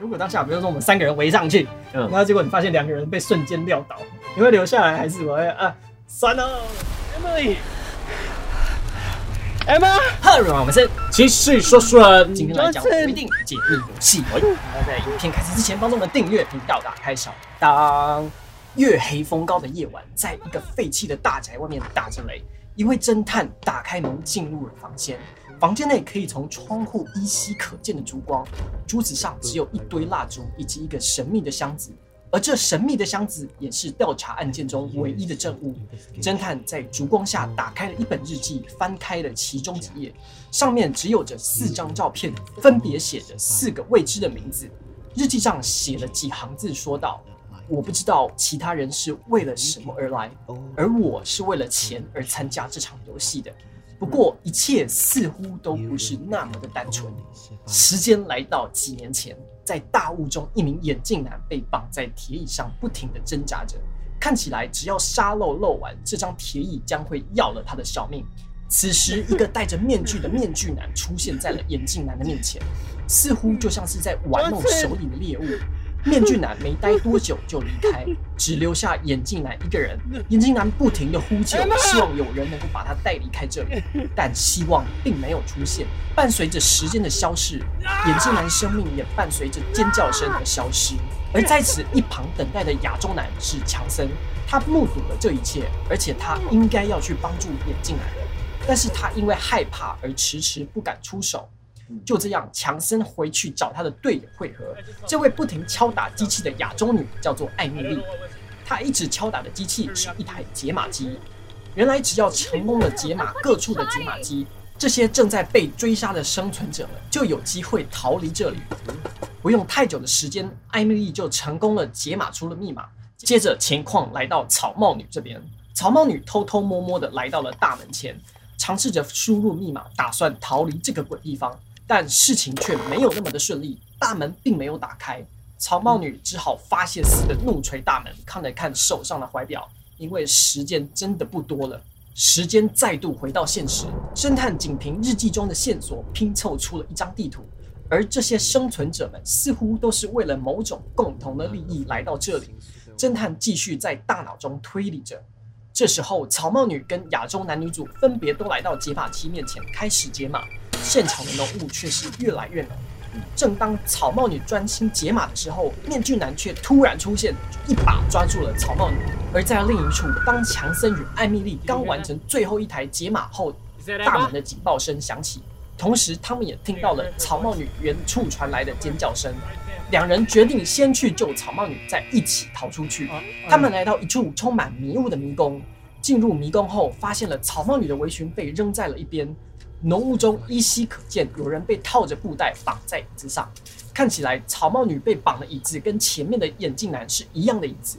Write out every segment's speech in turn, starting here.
如果当下比如说我们三个人围上去，嗯然后结果你发现两个人被瞬间撂倒，你会留下来还是我会啊？算了，Emily。Emma，Hello，我们是继续说书人，今天来讲规定解密游戏。那在影片开始之前，帮助我们订阅、频道、打开小铃铛。月黑风高的夜晚，在一个废弃的大宅外面打着雷。一位侦探打开门进入了房间，房间内可以从窗户依稀可见的烛光，桌子上只有一堆蜡烛以及一个神秘的箱子。而这神秘的箱子也是调查案件中唯一的证物。侦探在烛光下打开了一本日记，翻开了其中几页，上面只有着四张照片，分别写着四个未知的名字。日记上写了几行字，说道：“我不知道其他人是为了什么而来，而我是为了钱而参加这场游戏的。不过一切似乎都不是那么的单纯。”时间来到几年前，在大雾中，一名眼镜男被绑在铁椅上，不停地挣扎着。看起来，只要沙漏漏完，这张铁椅将会要了他的小命。此时，一个戴着面具的面具男出现在了眼镜男的面前，似乎就像是在玩弄手里的猎物。面具男没待多久就离开，只留下眼镜男一个人。眼镜男不停的呼救，希望有人能够把他带离开这里，但希望并没有出现。伴随着时间的消逝，眼镜男生命也伴随着尖叫声而消失。而在此一旁等待的亚洲男是强森，他目睹了这一切，而且他应该要去帮助眼镜男，但是他因为害怕而迟迟不敢出手。就这样，强森回去找他的队友会合。这位不停敲打机器的亚洲女叫做艾米丽，她一直敲打的机器是一台解码机。原来，只要成功的解码各处的解码机，这些正在被追杀的生存者们就有机会逃离这里。不用太久的时间，艾米丽就成功了解码出了密码。接着，情况来到草帽女这边，草帽女偷偷摸摸的来到了大门前，尝试着输入密码，打算逃离这个鬼地方。但事情却没有那么的顺利，大门并没有打开。草帽女只好发泄似的怒捶大门，看了看手上的怀表，因为时间真的不多了。时间再度回到现实，侦探仅凭日记中的线索拼凑出了一张地图，而这些生存者们似乎都是为了某种共同的利益来到这里。侦探继续在大脑中推理着。这时候，草帽女跟亚洲男女主分别都来到解码器面前，开始解码。现场的浓雾却是越来越浓。正当草帽女专心解码的时候，面具男却突然出现，一把抓住了草帽女。而在另一处，当强森与艾米丽刚完成最后一台解码后，大门的警报声响起，同时他们也听到了草帽女远处传来的尖叫声。两人决定先去救草帽女，再一起逃出去。他们来到一处充满迷雾的迷宫，进入迷宫后，发现了草帽女的围裙被扔在了一边。浓雾中依稀可见有人被套着布袋绑在椅子上，看起来草帽女被绑的椅子跟前面的眼镜男是一样的椅子。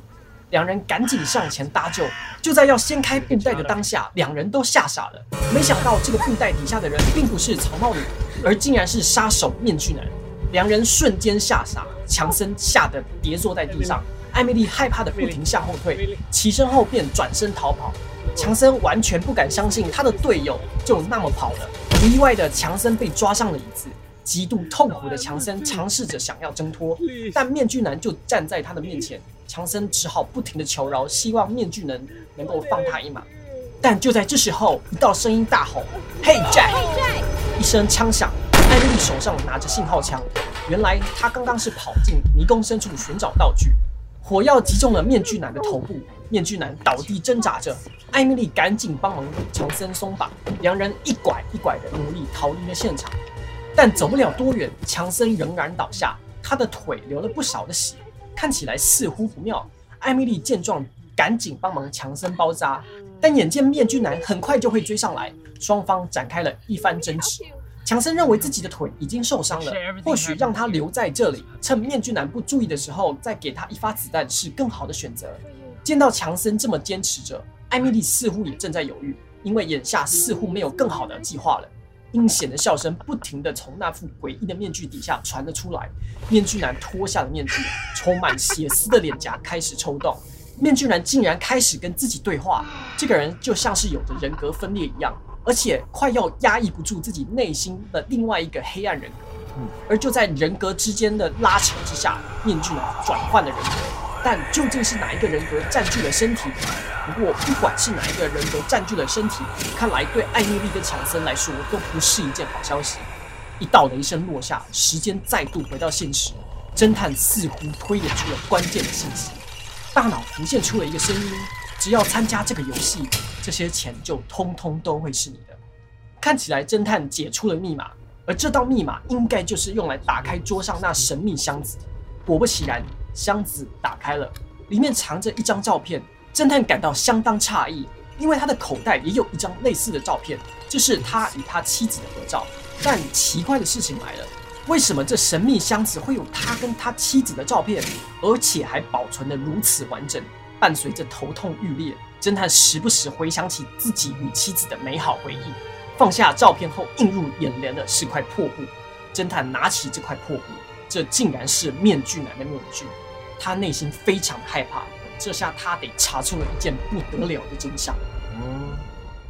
两人赶紧上前搭救，就在要掀开布袋的当下，两人都吓傻了。没想到这个布袋底下的人并不是草帽女，而竟然是杀手面具男。两人瞬间吓傻，强森吓得跌坐在地上，艾米丽害怕的不停向后退，起身后便转身逃跑。强森完全不敢相信他的队友就那么跑了，不意外的强森被抓上了椅子，极度痛苦的强森尝试着想要挣脱，但面具男就站在他的面前，强森只好不停的求饶，希望面具男能够放他一马。但就在这时候，一道声音大吼：“Hey Jack！” 一声枪响，艾米丽手上拿着信号枪，原来他刚刚是跑进迷宫深处寻找道具。火药击中了面具男的头部，面具男倒地挣扎着。艾米丽赶紧帮忙强森松绑，两人一拐一拐的努力逃离了现场。但走不了多远，强森仍然倒下，他的腿流了不少的血，看起来似乎不妙。艾米丽见状，赶紧帮忙强森包扎，但眼见面具男很快就会追上来，双方展开了一番争执。强森认为自己的腿已经受伤了，或许让他留在这里，趁面具男不注意的时候再给他一发子弹是更好的选择。见到强森这么坚持着，艾米丽似乎也正在犹豫，因为眼下似乎没有更好的计划了。阴险的笑声不停地从那副诡异的面具底下传了出来。面具男脱下了面具，充满血丝的脸颊开始抽动。面具男竟然开始跟自己对话，这个人就像是有着人格分裂一样，而且快要压抑不住自己内心的另外一个黑暗人格。而就在人格之间的拉扯之下，面具男转换了人格。但究竟是哪一个人格占据了身体？不过不管是哪一个人格占据了身体，看来对艾米丽跟强森来说都不是一件好消息。一道雷声落下，时间再度回到现实。侦探似乎推演出了关键的信息，大脑浮现出了一个声音：只要参加这个游戏，这些钱就通通都会是你的。看起来侦探解出了密码，而这道密码应该就是用来打开桌上那神秘箱子。果不其然，箱子打开了，里面藏着一张照片。侦探感到相当诧异，因为他的口袋也有一张类似的照片，这是他与他妻子的合照。但奇怪的事情来了。为什么这神秘箱子会有他跟他妻子的照片，而且还保存的如此完整？伴随着头痛欲裂，侦探时不时回想起自己与妻子的美好回忆。放下照片后，映入眼帘的是块破布。侦探拿起这块破布，这竟然是面具男的面具。他内心非常害怕，这下他得查出了一件不得了的真相。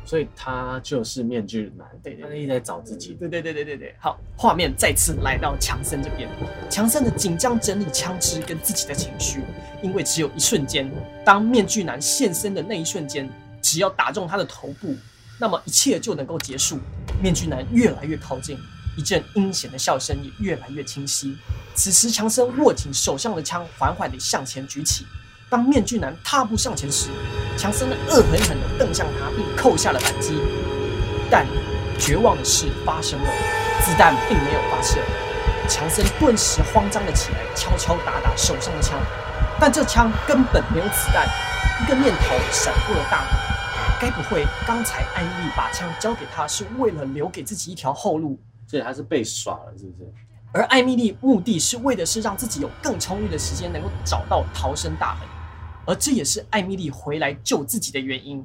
所以他就是面具男，对，他一直在找自己。对对对对对对。好，画面再次来到强森这边，强森的紧张整理枪支跟自己的情绪，因为只有一瞬间，当面具男现身的那一瞬间，只要打中他的头部，那么一切就能够结束。面具男越来越靠近，一阵阴险的笑声也越来越清晰。此时，强森握紧手上的枪，缓缓地向前举起。当面具男踏步上前时，强森恶狠狠地瞪向他，并扣下了扳机。但绝望的事发生了，子弹并没有发射。强森顿时慌张了起来，敲敲打打手上的枪，但这枪根本没有子弹。一个念头闪过了大脑：该不会刚才安逸把枪交给他，是为了留给自己一条后路？所以他是被耍了，是不是？而艾米丽目的是为的是让自己有更充裕的时间，能够找到逃生大门。而这也是艾米丽回来救自己的原因，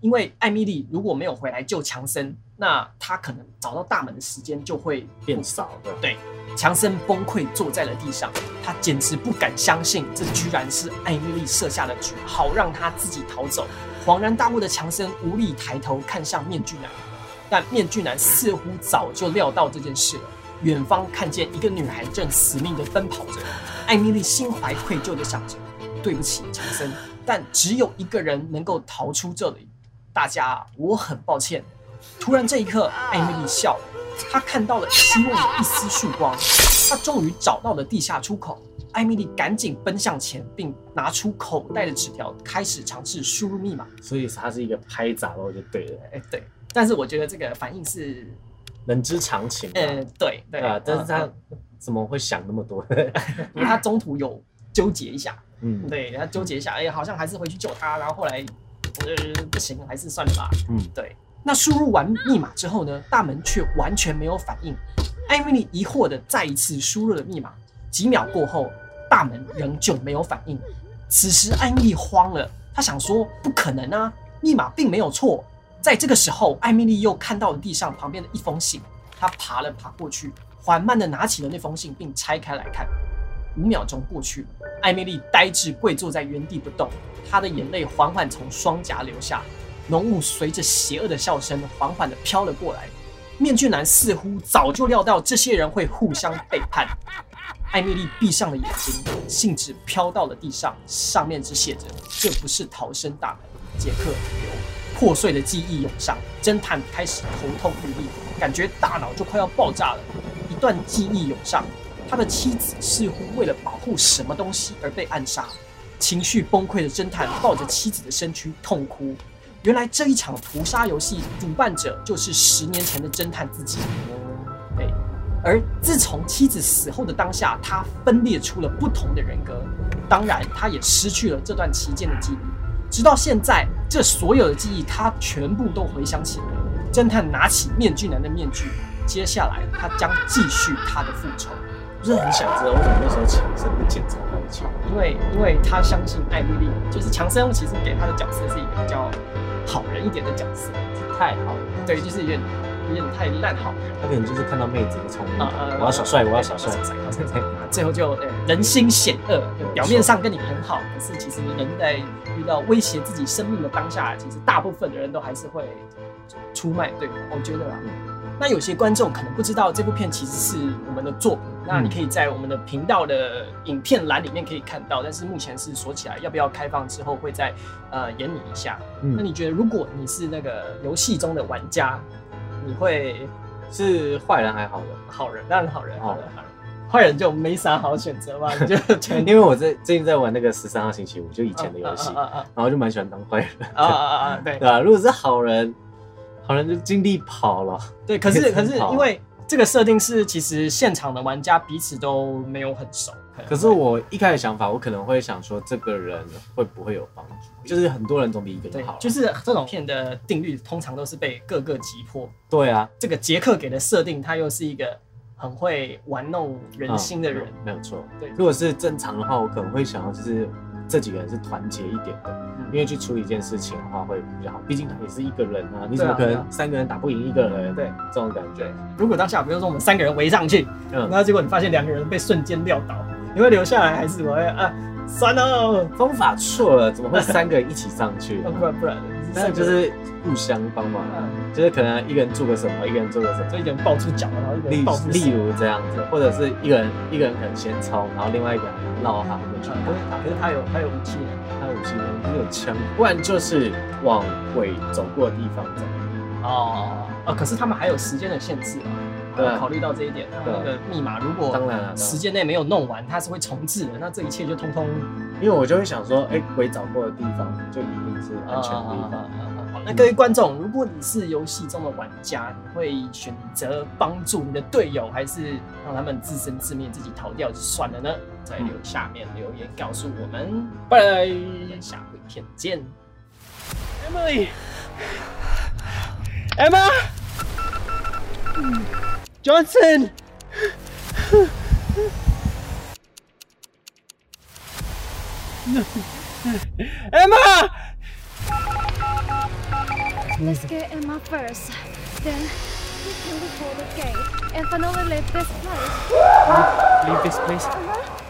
因为艾米丽如果没有回来救强森，那他可能找到大门的时间就会变少的。对，强森崩溃坐在了地上，他简直不敢相信这居然是艾米丽设下的局，好让他自己逃走。恍然大悟的强森无力抬头看向面具男，但面具男似乎早就料到这件事了。远方看见一个女孩正死命的奔跑着，艾米丽心怀愧疚的想着。对不起，强森，但只有一个人能够逃出这里。大家，我很抱歉。突然，这一刻，艾米丽笑了，她看到了希望的一丝曙光。她终于找到了地下出口。艾米丽赶紧奔向前，并拿出口袋的纸条，开始尝试输入密码。所以，它是一个拍杂咯，就对了。哎，对。但是，我觉得这个反应是人之常情。嗯，对对啊。但是他怎么会想那么多？因为他中途有纠结一下。嗯，对，他纠结一下，哎，好像还是回去救他，然后后来，呃，不行，还是算了吧。嗯，对。那输入完密码之后呢，大门却完全没有反应。艾米丽疑惑的再一次输入了密码，几秒过后，大门仍旧没有反应。此时，艾米丽慌了，她想说，不可能啊，密码并没有错。在这个时候，艾米丽又看到了地上旁边的一封信，她爬了爬过去，缓慢的拿起了那封信，并拆开来看。五秒钟过去，艾米丽呆滞跪坐在原地不动，她的眼泪缓缓从双颊流下，浓雾随着邪恶的笑声缓缓地飘了过来。面具男似乎早就料到这些人会互相背叛。艾米丽闭上了眼睛，信纸飘到了地上，上面只写着：“这不是逃生大门。”杰克破碎的记忆涌上，侦探开始头痛欲裂，感觉大脑就快要爆炸了。一段记忆涌上。他的妻子似乎为了保护什么东西而被暗杀，情绪崩溃的侦探抱着妻子的身躯痛哭。原来这一场屠杀游戏主办者就是十年前的侦探自己。对，而自从妻子死后的当下，他分裂出了不同的人格，当然他也失去了这段期间的记忆。直到现在，这所有的记忆他全部都回想起来。侦探拿起面具男的面具，接下来他将继续他的复仇。不是很想知道为什么那时候强森会检查他的枪，因为因为他相信艾米丽，就是强森其实给他的角色是一个比较好人一点的角色，太好了，对，就是有点有点太烂好，他可能就是看到妹子的聪明，我要耍帅，我要耍帅，最后就人心险恶，表面上跟你很好，可是其实人在遇到威胁自己生命的当下，其实大部分的人都还是会出卖对方，我觉得啊。那有些观众可能不知道这部片其实是我们的作品，那你可以在我们的频道的影片栏里面可以看到，但是目前是锁起来，要不要开放之后会再呃演你一下。那你觉得如果你是那个游戏中的玩家，你会是坏人还好人？好人，当然好人，好人，好人。坏人就没啥好选择嘛，你就因为我在最近在玩那个十三号星期五，就以前的游戏，然后就蛮喜欢当坏人啊啊啊！对对吧？如果是好人，好人就尽力跑了。对，可是可是因为这个设定是，其实现场的玩家彼此都没有很熟。可是我一开始想法，我可能会想说，这个人会不会有帮助？就是很多人总比一个人好。就是这种片的定律，通常都是被各个击破。对啊，这个杰克给的设定，他又是一个。很会玩弄人心的人，没有错。对，如果是正常的话，我可能会想要就是这几个人是团结一点的，因为去处理一件事情的话会比较好。毕竟他也是一个人啊，你怎么可能三个人打不赢一个人？对，这种感觉。如果当下比如说我们三个人围上去，然后结果你发现两个人被瞬间撂倒，你会留下来还是我会啊？算了，方法错了，怎么会三个人一起上去？不然不然，那就是互相帮忙，就是可能一个人做个什么，一个人做个什么，就一个人抱出脚，然后一个人抱出。例如这样子，或者是一个人一个人可能先冲，然后另外一个人绕他过去。可是可是他有他有武器，他有武器，他有枪，不然就是往鬼走过的地方走。哦哦，可是他们还有时间的限制啊。对，考虑到这一点，那个密码如果当然时间内没有弄完，它是会重置的。那这一切就通通，因为我就会想说，哎，鬼找过的地方就一定是安全的地方。那各位观众，如果你是游戏中的玩家，你会选择帮助你的队友，还是让他们自生自灭，自己逃掉就算了呢？在留下面留言告诉我们。拜拜，下回片见。Emily，Emma。Johnson! Emma! Let's get Emma first. Then we can before the gate and finally leave this place. Leave this place? Uh-huh.